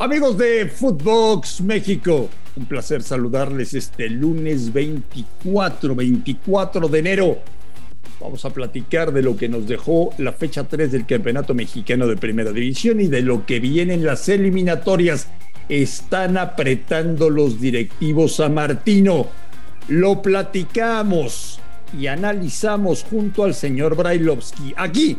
Amigos de Footbox México, un placer saludarles este lunes 24, 24 de enero. Vamos a platicar de lo que nos dejó la fecha 3 del Campeonato Mexicano de Primera División y de lo que vienen las eliminatorias. Están apretando los directivos a Martino. Lo platicamos y analizamos junto al señor Brailovsky aquí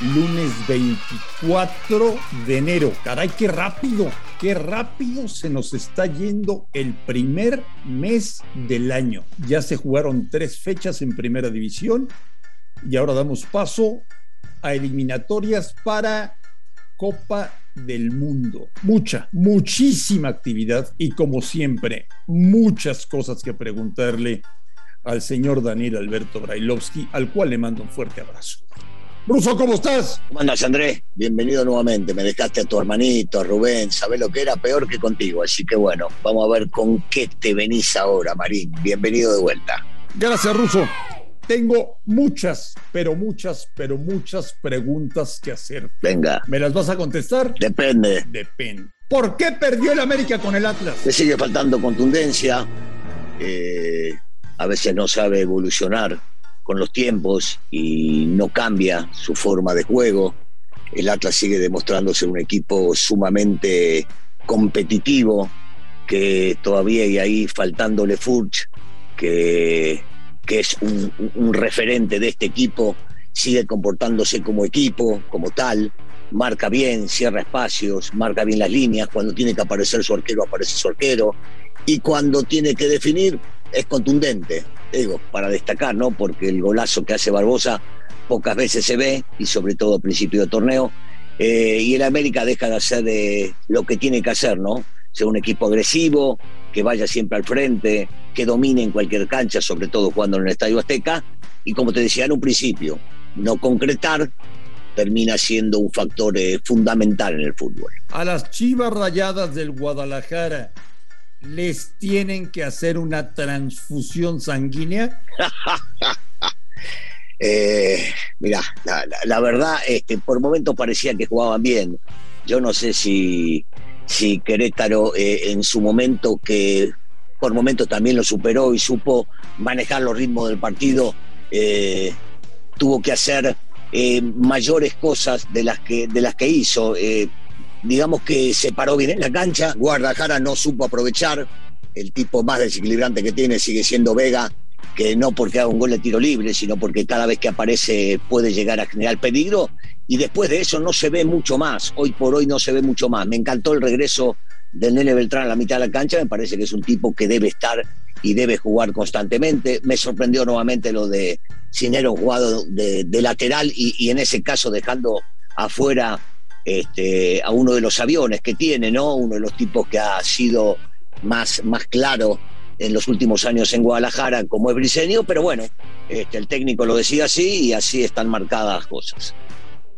lunes 24 de enero. Caray, qué rápido, qué rápido se nos está yendo el primer mes del año. Ya se jugaron tres fechas en primera división y ahora damos paso a eliminatorias para Copa del Mundo. Mucha, muchísima actividad y como siempre, muchas cosas que preguntarle al señor Daniel Alberto Brailovsky, al cual le mando un fuerte abrazo. Ruso, ¿cómo estás? ¿Cómo andas, Andrés? Bienvenido nuevamente. Me dejaste a tu hermanito, a Rubén. Sabés lo que era peor que contigo. Así que bueno, vamos a ver con qué te venís ahora, Marín. Bienvenido de vuelta. Gracias, Ruso. Tengo muchas, pero muchas, pero muchas preguntas que hacer. Venga. ¿Me las vas a contestar? Depende. Depende. ¿Por qué perdió el América con el Atlas? Le sigue faltando contundencia. Eh, a veces no sabe evolucionar con los tiempos y no cambia su forma de juego. El Atlas sigue demostrándose un equipo sumamente competitivo, que todavía hay ahí faltándole Furch, que, que es un, un referente de este equipo, sigue comportándose como equipo, como tal, marca bien, cierra espacios, marca bien las líneas, cuando tiene que aparecer su arquero aparece su arquero, y cuando tiene que definir es contundente, digo, para destacar, ¿no? Porque el golazo que hace Barbosa pocas veces se ve, y sobre todo a principio de torneo, eh, y el América deja de hacer de lo que tiene que hacer, ¿no? Ser un equipo agresivo, que vaya siempre al frente, que domine en cualquier cancha, sobre todo jugando en el Estadio Azteca, y como te decía en un principio, no concretar termina siendo un factor eh, fundamental en el fútbol. A las Chivas Rayadas del Guadalajara, les tienen que hacer una transfusión sanguínea? eh, mira, la, la, la, verdad, este, por momentos parecía que jugaban bien. Yo no sé si, si Querétaro eh, en su momento, que por momentos también lo superó y supo manejar los ritmos del partido, eh, tuvo que hacer eh, mayores cosas de las que, de las que hizo digamos que se paró bien en la cancha, Guadalajara no supo aprovechar, el tipo más desequilibrante que tiene sigue siendo Vega, que no porque haga un gol de tiro libre, sino porque cada vez que aparece puede llegar a generar peligro, y después de eso no se ve mucho más, hoy por hoy no se ve mucho más. Me encantó el regreso del Nene Beltrán a la mitad de la cancha, me parece que es un tipo que debe estar y debe jugar constantemente. Me sorprendió nuevamente lo de Cinero jugado de, lateral y en ese caso dejando afuera este, a uno de los aviones que tiene, ¿no? Uno de los tipos que ha sido más, más claro en los últimos años en Guadalajara, como es Briseño, pero bueno, este, el técnico lo decía así y así están marcadas las cosas.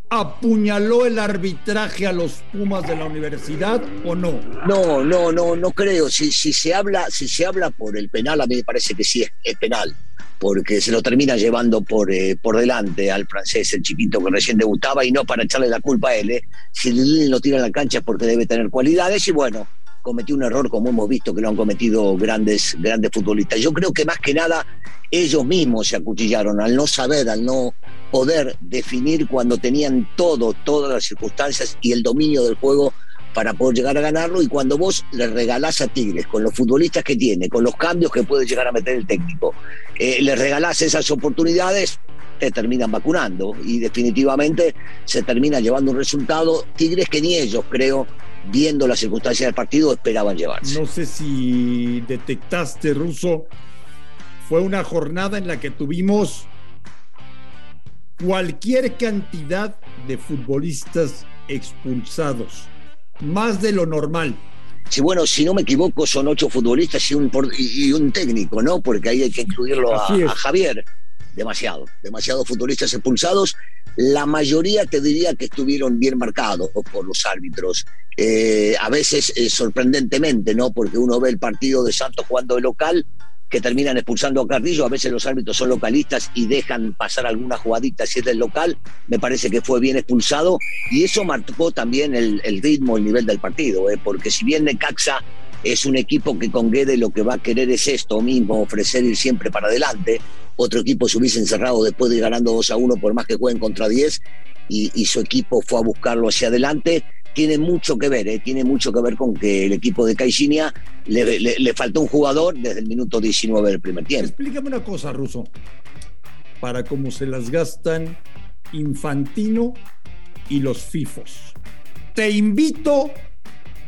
¿Apuñaló el arbitraje a los Pumas de la universidad o no? No, no, no, no creo. Si, si, se, habla, si se habla por el penal, a mí me parece que sí es, es penal porque se lo termina llevando por, eh, por delante al francés, el chiquito que recién debutaba, y no para echarle la culpa a él. ¿eh? Si lo tira en la cancha es porque debe tener cualidades, y bueno, cometió un error como hemos visto que lo han cometido grandes, grandes futbolistas. Yo creo que más que nada ellos mismos se acuchillaron al no saber, al no poder definir cuando tenían todo, todas las circunstancias y el dominio del juego para poder llegar a ganarlo y cuando vos le regalás a Tigres con los futbolistas que tiene, con los cambios que puede llegar a meter el técnico, eh, le regalás esas oportunidades, te terminan vacunando y definitivamente se termina llevando un resultado Tigres que ni ellos creo viendo las circunstancias del partido esperaban llevarse. No sé si detectaste, Ruso, fue una jornada en la que tuvimos cualquier cantidad de futbolistas expulsados más de lo normal. si bueno, si no me equivoco, son ocho futbolistas y un, y un técnico, ¿no? Porque ahí hay que incluirlo a, Javier. Demasiado, demasiados futbolistas expulsados. La mayoría te diría que estuvieron bien marcados por los árbitros. Eh, a veces eh, sorprendentemente, ¿no? Porque uno ve el partido de Santos jugando de local que terminan expulsando a Carrillo. A veces los árbitros son localistas y dejan pasar alguna jugadita si es del local. Me parece que fue bien expulsado y eso marcó también el, ritmo, el nivel del partido, ¿eh? porque si bien Necaxa es un equipo que con Guede lo que va a querer es esto mismo, ofrecer ir siempre para adelante. Otro equipo se hubiese encerrado después de ir ganando 2 a 1 por más que jueguen contra 10 y, y su equipo fue a buscarlo hacia adelante tiene mucho que ver, ¿eh? tiene mucho que ver con que el equipo de Caixinha le, faltó un jugador desde el minuto 19 del primer tiempo. Explícame una cosa, Ruso. Para cómo se las gastan Infantino y los FIFOs. Te invito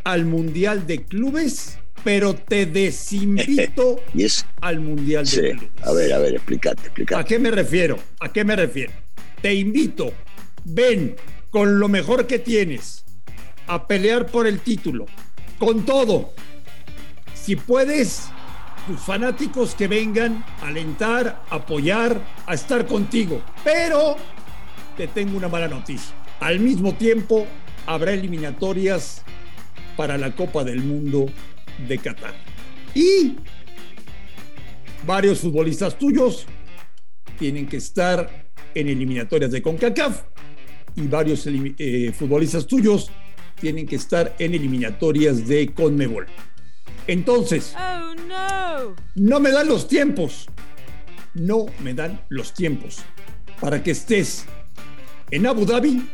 al Mundial de Clubes, pero te desinvito al Mundial de Clubes. A ver, a ver, explícate, explícate. ¿A qué me refiero? ¿A qué me refiero? Te invito, ven con lo mejor que tienes a pelear por el título. Con todo, si puedes, tus fanáticos que vengan alentar, apoyar, a estar contigo. Pero te tengo una mala noticia. Al mismo tiempo, habrá eliminatorias para la Copa del Mundo de Qatar. Y varios futbolistas tuyos tienen que estar en eliminatorias de CONCACAF y varios eh, futbolistas tuyos tienen que estar en eliminatorias de Conmebol. Entonces, oh, no. no me dan los tiempos. No me dan los tiempos para que estés en Abu Dhabi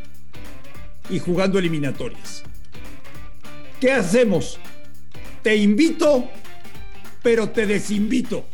y jugando eliminatorias. ¿Qué hacemos? Te invito, pero te desinvito.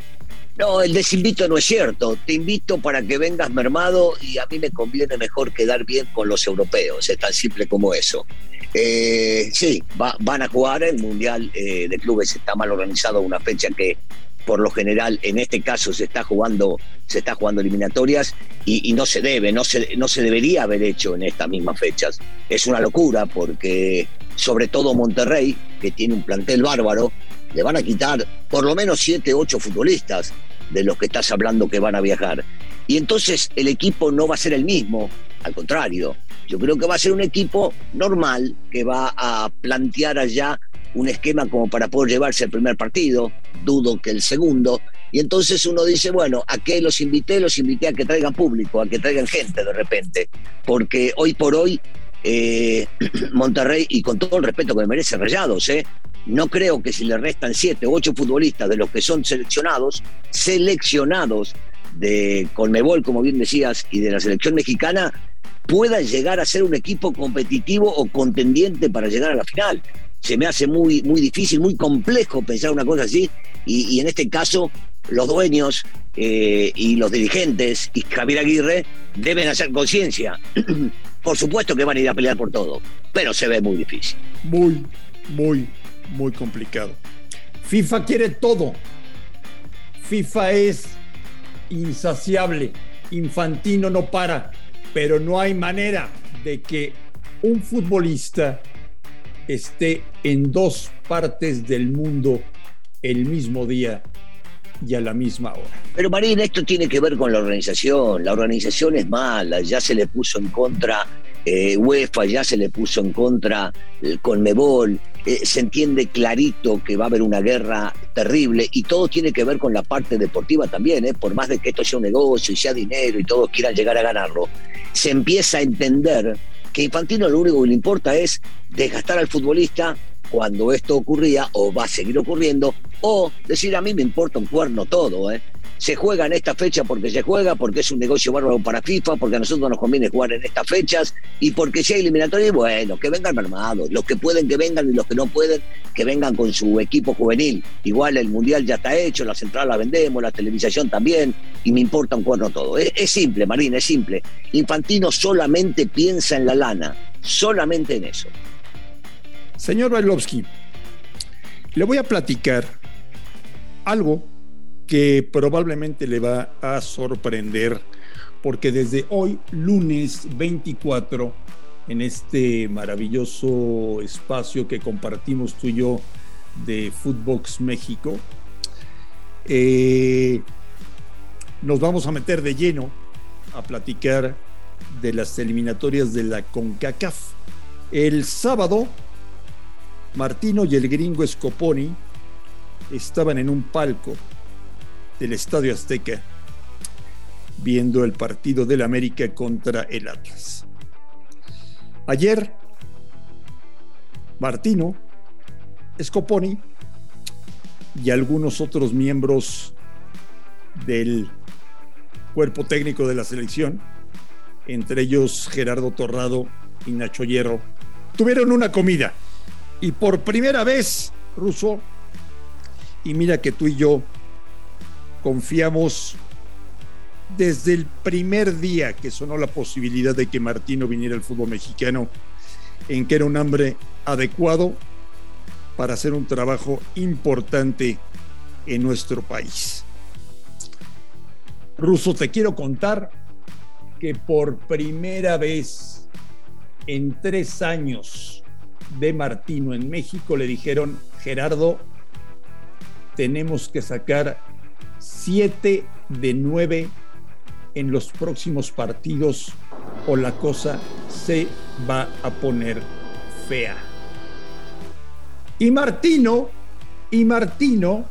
No, el desinvito no es cierto. Te invito para que vengas mermado y a mí me conviene mejor quedar bien con los europeos. Es tan simple como eso. Eh, sí, van a jugar el Mundial eh, de Clubes, está mal organizado, una fecha que por lo general en este caso se está jugando, se está jugando eliminatorias y, no se debe, no se, no se debería haber hecho en estas mismas fechas. Es una locura porque sobre todo Monterrey, que tiene un plantel bárbaro, le van a quitar por lo menos siete, ocho futbolistas de los que estás hablando que van a viajar. Y entonces el equipo no va a ser el mismo, al contrario, yo creo que va a ser un equipo normal que va a plantear allá un esquema como para poder llevarse el primer partido, dudo que el segundo, y entonces uno dice, bueno, ¿a qué los invité? Los invité a que traigan público, a que traigan gente de repente, porque hoy por hoy eh, Monterrey, y con todo el respeto que me merece Rayados, ¿eh? no creo que si le restan siete o ocho futbolistas de los que son seleccionados, seleccionados de Colmebol, como bien decías, y de la selección mexicana, pueda llegar a ser un equipo competitivo o contendiente para llegar a la final. Se me hace muy, muy difícil, muy complejo pensar una cosa así, y, en este caso los dueños eh, y los dirigentes y Javier Aguirre deben hacer conciencia. por supuesto que van a ir a pelear por todo, pero se ve muy difícil. Muy, muy, muy complicado. FIFA quiere todo. FIFA es insaciable. Infantino no para pero no hay manera de que un futbolista esté en dos partes del mundo el mismo día y a la misma hora. Pero Marín, esto tiene que ver con la organización. La organización es mala, ya se le puso en contra eh, UEFA, ya se le puso en contra el Conmebol. Eh, se entiende clarito que va a haber una guerra terrible y todo tiene que ver con la parte deportiva también, ¿eh? por más de que esto sea un negocio y sea dinero y todos quieran llegar a ganarlo, se empieza a entender que Infantino lo único que le importa es desgastar al futbolista cuando esto ocurría o va a seguir ocurriendo, o decir a mí me importa un cuerno todo, ¿eh? Se juega en esta fecha porque se juega, porque es un negocio bárbaro para FIFA, porque a nosotros nos conviene jugar en estas fechas y porque si hay eliminatoria, bueno, que vengan armados, los que pueden que vengan y los que no pueden que vengan con su equipo juvenil. Igual el mundial ya está hecho, la central la vendemos, la televisación también y me importa un cuerno todo. Es, es simple, Marina, es simple. Infantino solamente piensa en la lana, solamente en eso. Señor Bailovsky, le voy a platicar algo que probablemente le va a sorprender porque desde hoy, lunes 24, en este maravilloso espacio que compartimos tú y yo de Footbox México. Eh, nos vamos a meter de lleno a platicar de las eliminatorias de la CONCACAF. El sábado, Martino y el gringo Scoponi estaban en un palco del Estadio Azteca viendo el partido del América contra el Atlas. Ayer, Martino, Scoponi y algunos otros miembros del cuerpo técnico de la selección, entre ellos Gerardo Torrado y Nacho Hierro, tuvieron una comida. Y por primera vez, Russo, y mira que tú y yo confiamos desde el primer día que sonó la posibilidad de que Martino viniera al fútbol mexicano, en que era un hombre adecuado para hacer un trabajo importante en nuestro país. Ruso, te quiero contar que por primera vez en tres años de Martino en México le dijeron, Gerardo, tenemos que sacar siete de nueve en los próximos partidos o la cosa se va a poner fea. Y Martino, y Martino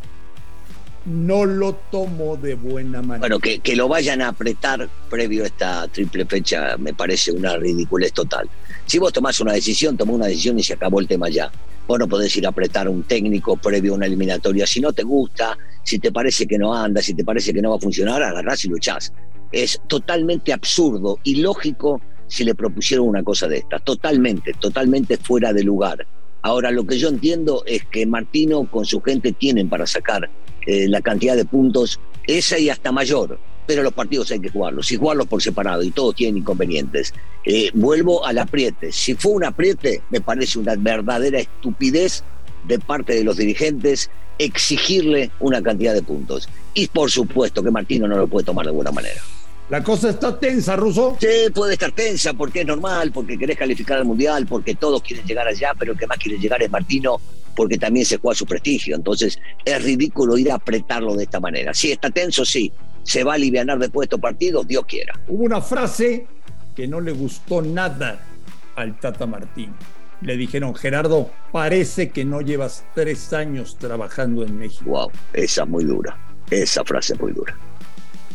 no lo tomó de buena manera. Bueno, que, que, lo vayan a apretar previo a esta triple fecha me parece una ridiculez total. Si vos tomás una decisión, tomó una decisión y se acabó el tema ya. Vos no podés ir a apretar a un técnico previo a una eliminatoria. Si no te gusta, si te parece que no anda, si te parece que no va a funcionar, agarrás y luchás. Es totalmente absurdo y lógico si le propusieron una cosa de estas. Totalmente, totalmente fuera de lugar. Ahora, lo que yo entiendo es que Martino con su gente tienen para sacar eh, la cantidad de puntos, esa y hasta mayor, pero los partidos hay que jugarlos, y jugarlos por separado, y todos tienen inconvenientes. Eh, vuelvo al apriete. Si fue un apriete, me parece una verdadera estupidez de parte de los dirigentes exigirle una cantidad de puntos. Y por supuesto que Martino no lo puede tomar de buena manera. La cosa está tensa, Ruso. Sí, puede estar tensa porque es normal, porque querés calificar al Mundial, porque todos quieren llegar allá, pero el que más quiere llegar es Martino, porque también se juega su prestigio. Entonces es ridículo ir a apretarlo de esta manera. Sí, está tenso, sí. Se va a aliviar después de estos partidos, Dios quiera. Hubo una frase que no le gustó nada al Tata Martino. Le dijeron, Gerardo, parece que no llevas tres años trabajando en México. Wow, esa es muy dura. Esa frase es muy dura.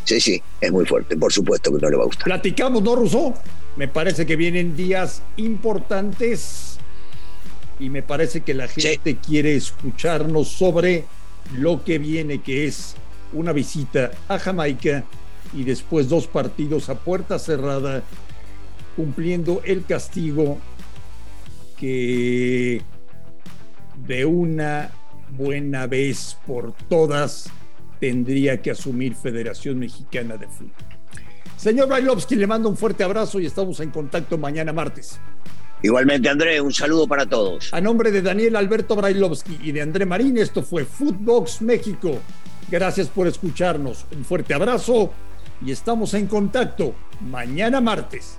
Sí, sí, es muy fuerte. Por supuesto que no le va a gustar. Platicamos, ¿no, Rousseau? Me parece que vienen días importantes y me parece que la gente sí. quiere escucharnos sobre lo que viene, que es una visita a Jamaica y después dos partidos a puerta cerrada, cumpliendo el castigo que de una buena vez por todas tendría que asumir Federación Mexicana de Fútbol. Señor Brailovsky, le mando un fuerte abrazo y estamos en contacto mañana martes. Igualmente, André, un saludo para todos. A nombre de Daniel Alberto Brailovsky y de André Marín, esto fue Footbox México. Gracias por escucharnos. Un fuerte abrazo y estamos en contacto mañana martes.